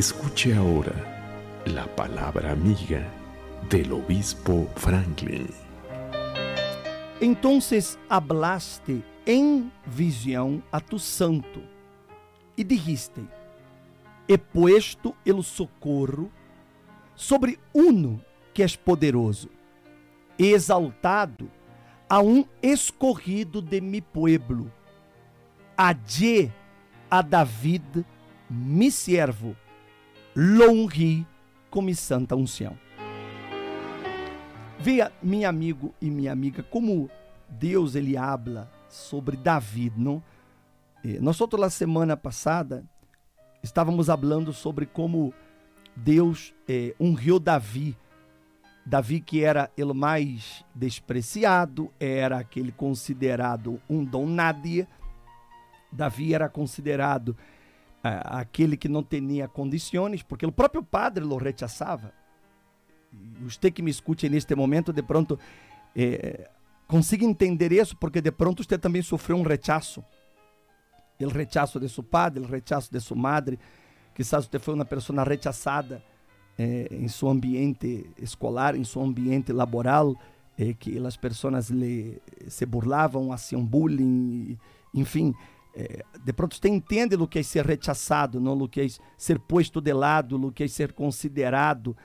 Escuche ahora la palabra amiga del obispo Franklin. Entonces hablaste em visão a tu santo e dijiste: He puesto el socorro sobre uno que és poderoso, exaltado a um escorrido de mi pueblo, a Je, a David, mi siervo, lo honri com mi santa unção. Veja, meu amigo e minha amiga, como Deus ele habla sobre David, não? Eh, nós outros la semana passada estávamos falando sobre como Deus eh, honrou Davi. Davi que era o mais despreciado, era aquele considerado um dom nadia. Davi era considerado aquele que não tinha condições, porque o próprio padre o rechaçava. Você que me escute neste momento, de pronto, eh, consiga entender isso, porque de pronto você também sofreu um rechaço. O rechaço de seu padre, o rechaço de sua madre. Quizás você foi uma pessoa rechaçada eh, em seu ambiente escolar, em seu ambiente laboral, eh, que as pessoas se burlavam, faziam bullying, enfim. Eh, de pronto você entende o que é ser rechaçado, não o que é ser posto de lado, o que é ser considerado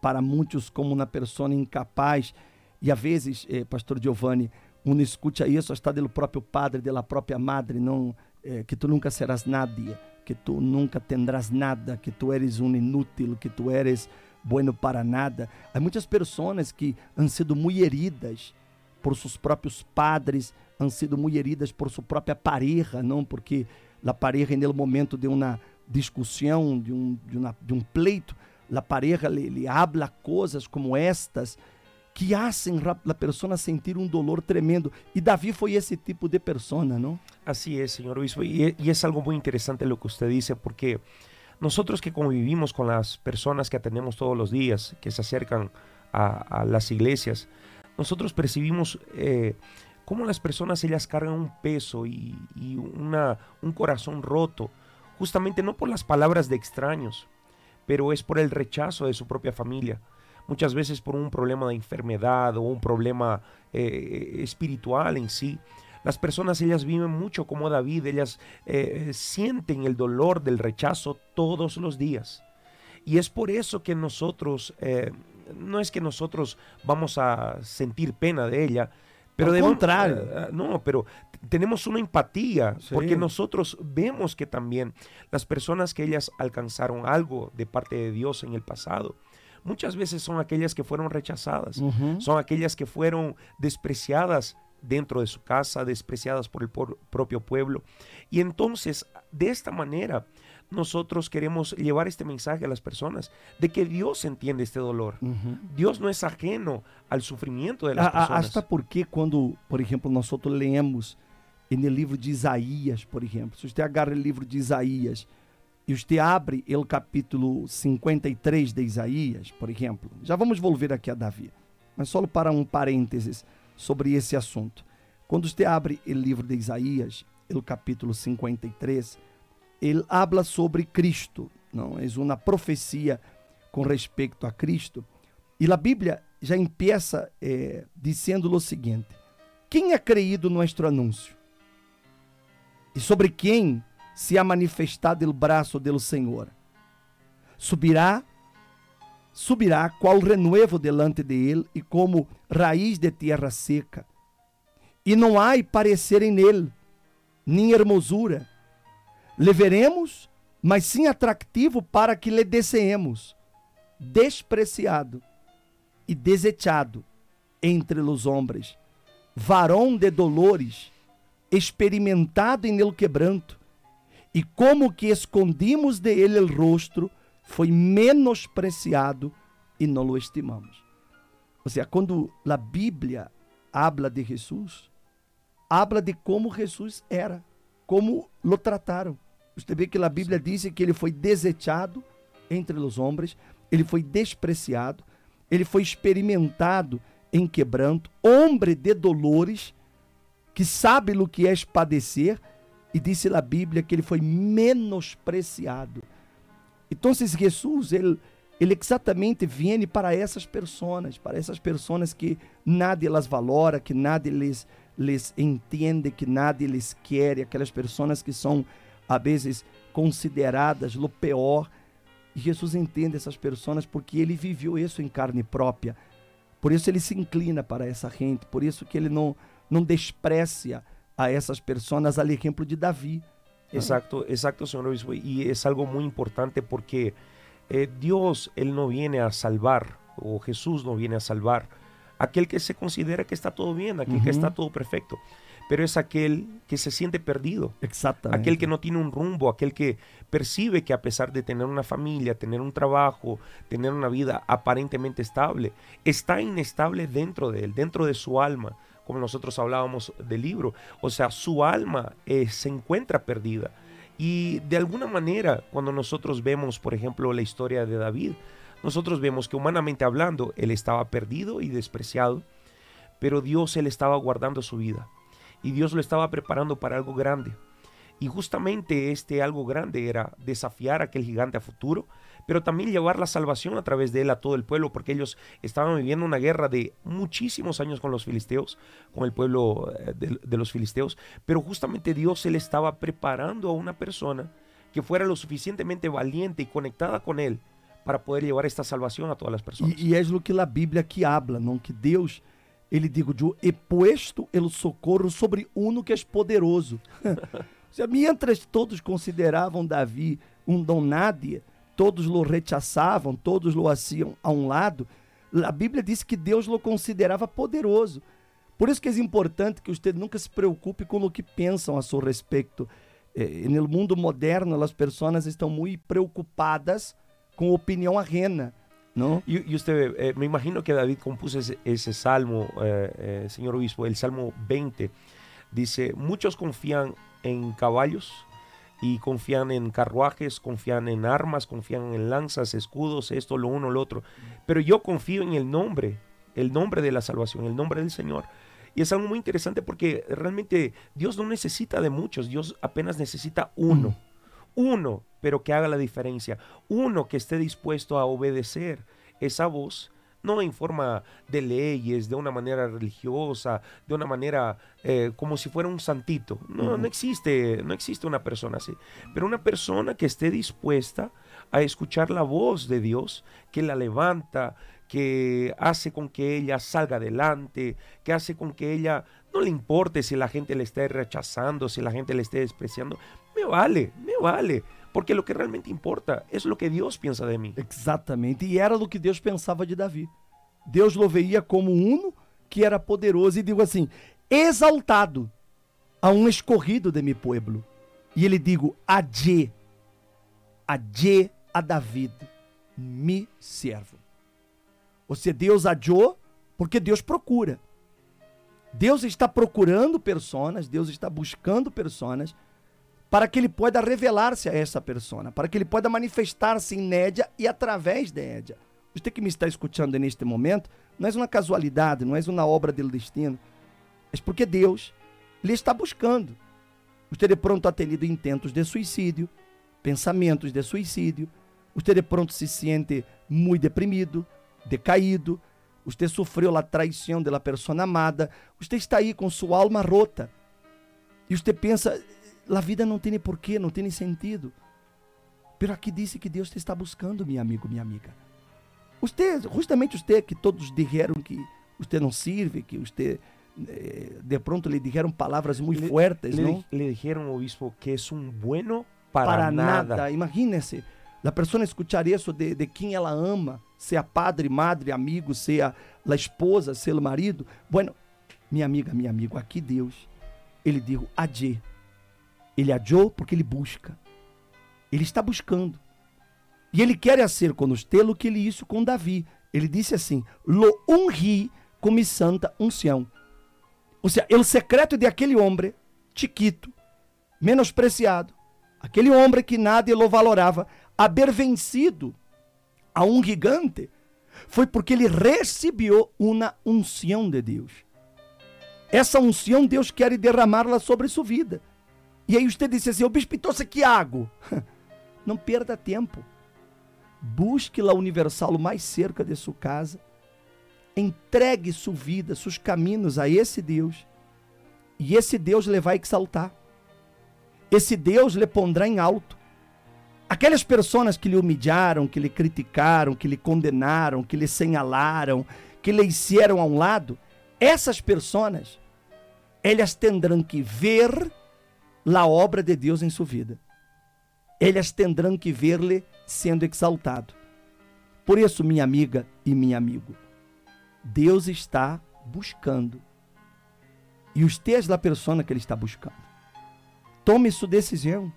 para muitos como uma pessoa incapaz. E às vezes, eh, pastor Giovanni, uno escuta isso está do próprio padre, da própria madre, não eh, que tu nunca serás nadie, que tu nunca tendrás nada, que tu eres um inútil, que tu eres bueno para nada. Há muitas pessoas que han sido muito heridas por seus próprios padres, han sido muito heridas por sua própria pareja, não porque a pareja, no momento de uma discussão, de um, de, de um pleito, a pareja lhe, lhe habla coisas como estas que hacen a pessoa sentir um dolor tremendo. E Davi foi esse tipo de persona, não? Así es, señor obispo. Y, y, es algo muy interesante lo que usted dice, porque nosotros que convivimos con las personas que atendemos todos los días, que se acercan a, a las iglesias, nosotros percibimos eh, cómo las personas ellas cargan un peso y, una, un corazón roto, justamente no por las palabras de extraños, pero es por el rechazo de su propia familia muchas veces por un problema de enfermedad o un problema eh, espiritual en sí. Las personas, ellas viven mucho como David, ellas eh, sienten el dolor del rechazo todos los días. Y es por eso que nosotros, eh, no es que nosotros vamos a sentir pena de ella, pero de contrario. no, pero tenemos una empatía, porque nosotros vemos que también las personas que ellas alcanzaron algo de parte de Dios en el pasado, muchas veces son aquellas que fueron rechazadas, son aquellas que fueron despreciadas dentro de su casa, despreciadas por el propio pueblo. Y entonces, de esta manera, nosotros queremos llevar este mensaje a las personas de que Dios entiende este dolor. Dios no es ajeno al sufrimiento de las personas. Hasta porque cuando, por ejemplo, nosotros leemos en el libro de Isaías, por ejemplo, si usted agarra el libro de Isaías e você abre o capítulo 53 de Isaías, por exemplo, já vamos volver aqui a Davi, mas só para um parênteses sobre esse assunto. Quando você abre o livro de Isaías, o capítulo 53, ele habla sobre Cristo, não? É uma profecia com respeito a Cristo. E a Bíblia já empieza eh, dizendo o seguinte: Quem é creído nosso anúncio? E sobre quem se ha manifestado o braço do Senhor. Subirá, subirá qual renuevo delante de ele e como raiz de terra seca. E não há parecer em ele, nem hermosura. Le veremos, mas sim atrativo para que lhe desceemos, despreciado e desechado entre os homens, varão de dolores, experimentado em el quebranto, e como que escondimos de ele o rosto, foi menospreciado e não o estimamos. Ou seja, quando a Bíblia habla de Jesus, habla de como Jesus era, como lo trataram. Você vê que a Bíblia diz que ele foi desechado entre os homens, ele foi despreciado, ele foi experimentado em quebranto, homem de dolores, que sabe o que é padecer, e disse a Bíblia que ele foi menospreciado. Então, Jesus, ele, ele exatamente vem para essas pessoas, para essas pessoas que nada elas valora, que nada lhes, lhes entende, que nada lhes quer, aquelas pessoas que são, às vezes, consideradas o pior. E Jesus entende essas pessoas porque ele viveu isso em carne própria. Por isso ele se inclina para essa gente, por isso que ele não, não desprecia a essas pessoas, al exemplo de Davi. Exacto, exacto, señor obispo. Y es algo muy importante porque eh, Dios, Él no viene a salvar, o Jesús no viene a salvar aquel que se considera que está todo bien, aquel que está todo perfecto. Pero es aquel que se siente perdido. Exactamente. Aquel que no tiene un rumbo, aquel que percibe que a pesar de tener una familia, tener un trabajo, tener una vida aparentemente estable, está inestable dentro de él, dentro de su alma como nosotros hablábamos del libro. O sea, su alma eh, se encuentra perdida. Y de alguna manera, cuando nosotros vemos, por ejemplo, la historia de David, nosotros vemos que humanamente hablando, él estaba perdido y despreciado, pero Dios él estaba guardando su vida. Y Dios lo estaba preparando para algo grande. Y justamente este algo grande era desafiar a aquel gigante a futuro, pero también llevar la salvación a través de él a todo el pueblo, porque ellos estaban viviendo una guerra de muchísimos años con los filisteos, con el pueblo eh, de, los filisteos, pero justamente Dios él estaba preparando a una persona que fuera lo suficientemente valiente y conectada con él para poder llevar esta salvación a todas las personas. Y, es lo que la Biblia aquí habla, ¿no? Que Dios ele digo, yo he puesto el socorro sobre uno que es poderoso. Se mientras todos consideravam Davi um dom todos o rechaçavam, todos o haciam a um lado, a Bíblia diz que Deus o considerava poderoso. Por isso que é importante que você nunca se preocupe com o que pensam a seu respeito. Eh, no mundo moderno, as pessoas estão muito preocupadas com opinião ajena. ¿No? Y, y usted, eh, me imagino que David compuso ese, ese salmo, eh, eh, señor obispo, el salmo 20, dice, muchos confían en caballos y confían en carruajes, confían en armas, confían en lanzas, escudos, esto, lo uno, lo otro. Pero yo confío en el nombre, el nombre de la salvación, el nombre del Señor. Y es algo muy interesante porque realmente Dios no necesita de muchos, Dios apenas necesita uno. Uno, pero que haga la diferencia. Uno que esté dispuesto a obedecer esa voz no en forma de leyes, de una manera religiosa, de una manera eh, como si fuera un santito. No, no existe, no existe una persona así. Pero una persona que esté dispuesta a escuchar la voz de Dios, que la levanta, que hace con que ella salga adelante, que hace con que ella no le importe si la gente le esté rechazando, si la gente le esté despreciando. Me vale, me vale. Porque lo que realmente importa é o que Deus pensa de mim. Exatamente. E era o que Deus pensava de Davi. Deus o veia como uno que era poderoso e digo assim: exaltado a um escorrido de meu pueblo. E ele digo: adje, adje a David, mi servo. Seja, Deus adiou porque Deus procura. Deus está procurando pessoas, Deus está buscando pessoas para que ele possa revelar-se a essa pessoa, para que ele possa manifestar-se em Nédia e através de Nédia. Você que me está escutando neste momento, não é uma casualidade, não é uma obra do destino, é porque Deus lhe está buscando. Você de pronto ha tenido intentos de suicídio, pensamentos de suicídio, você de pronto se sente muito deprimido, decaído, você sofreu a traição da pessoa amada, você está aí com sua alma rota. E você pensa, a vida não tem porquê, não tem sentido. Pero aqui disse que Deus te está buscando, meu amigo, minha amiga. Você, justamente você que todos disseram que você não serve, que você eh, de pronto lhe disseram palavras muito fortes, le? Le dijeron, obispo, que é um bueno para, para nada. nada. Imagínese, a pessoa escuchar isso de, de quem ela ama, seja padre, madre, amigo, seja a esposa, seja o marido. Bueno, minha amiga, meu amigo, aqui Deus, ele diz adie ele adiou porque ele busca. Ele está buscando. E ele quer ser conosco lo que ele hizo com Davi. Ele disse assim: Lo ungi com mi santa unção. Ou seja, o secreto de aquele homem, chiquito, menospreciado, aquele homem que nada lo valorava, haver vencido a um gigante, foi porque ele recebeu uma unção de Deus. Essa unção Deus quer derramá-la sobre sua vida. E aí você disse assim, o bispo, então que água. Não perda tempo. busque la universal o mais cerca de sua casa, entregue sua vida, seus caminhos a esse Deus, e esse Deus lhe vai exaltar. Esse Deus lhe pondrá em alto. Aquelas pessoas que lhe humilharam, que lhe criticaram, que lhe condenaram, que lhe señalaram, que lhe hicieron a um lado, essas pessoas, elas terão que ver a obra de Deus em sua vida. Elas terão que ver-lhe sendo exaltado. Por isso, minha amiga e meu amigo, Deus está buscando. E você é a pessoa que Ele está buscando. Tome sua decisão.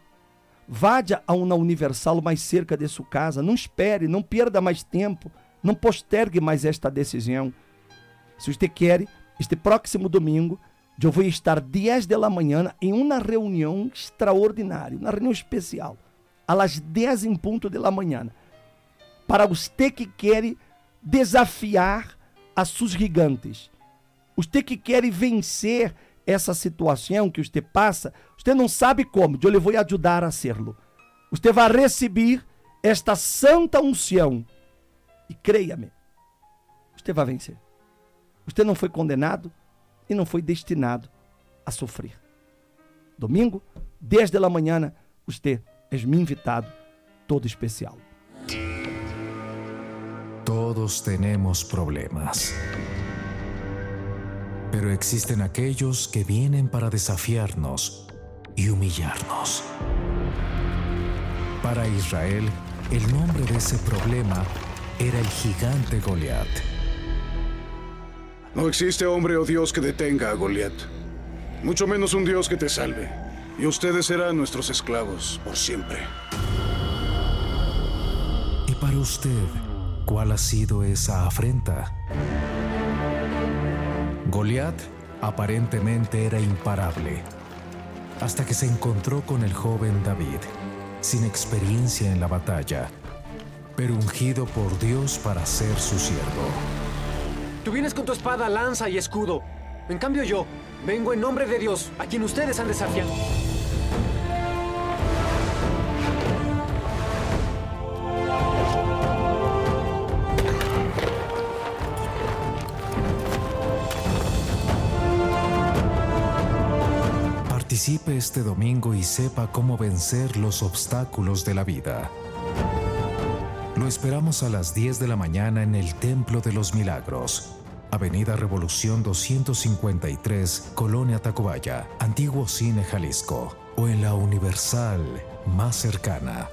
Vá a uma universal mais cerca de sua casa. Não espere, não perda mais tempo. Não postergue mais esta decisão. Se você quer, este próximo domingo, eu vou estar 10 da manhã em uma reunião extraordinária, uma reunião especial, às 10 em ponto da manhã, para você que quer desafiar as suas gigantes. Você que quer vencer essa situação que você passa, você não sabe como, eu lhe vou ajudar a serlo. Você vai receber esta santa unção e creia-me, você vai vencer. Você não foi condenado e não foi destinado a sofrer. Domingo, 10 da manhã, você é me invitado, todo especial. Todos tenemos problemas. Pero existen aquellos que vienen para desafiarnos y humillarnos. Para Israel, el nombre de ese problema era el gigante Goliat. No existe hombre o Dios que detenga a Goliat, mucho menos un Dios que te salve. Y ustedes serán nuestros esclavos por siempre. ¿Y para usted, cuál ha sido esa afrenta? Goliat aparentemente era imparable, hasta que se encontró con el joven David, sin experiencia en la batalla, pero ungido por Dios para ser su siervo. Tú vienes con tu espada, lanza y escudo. En cambio yo, vengo en nombre de Dios, a quien ustedes han desafiado. Participe este domingo y sepa cómo vencer los obstáculos de la vida. Lo esperamos a las 10 de la mañana en el Templo de los Milagros. Avenida Revolución 253, Colonia Tacubaya, Antiguo Cine Jalisco. O en la Universal más cercana.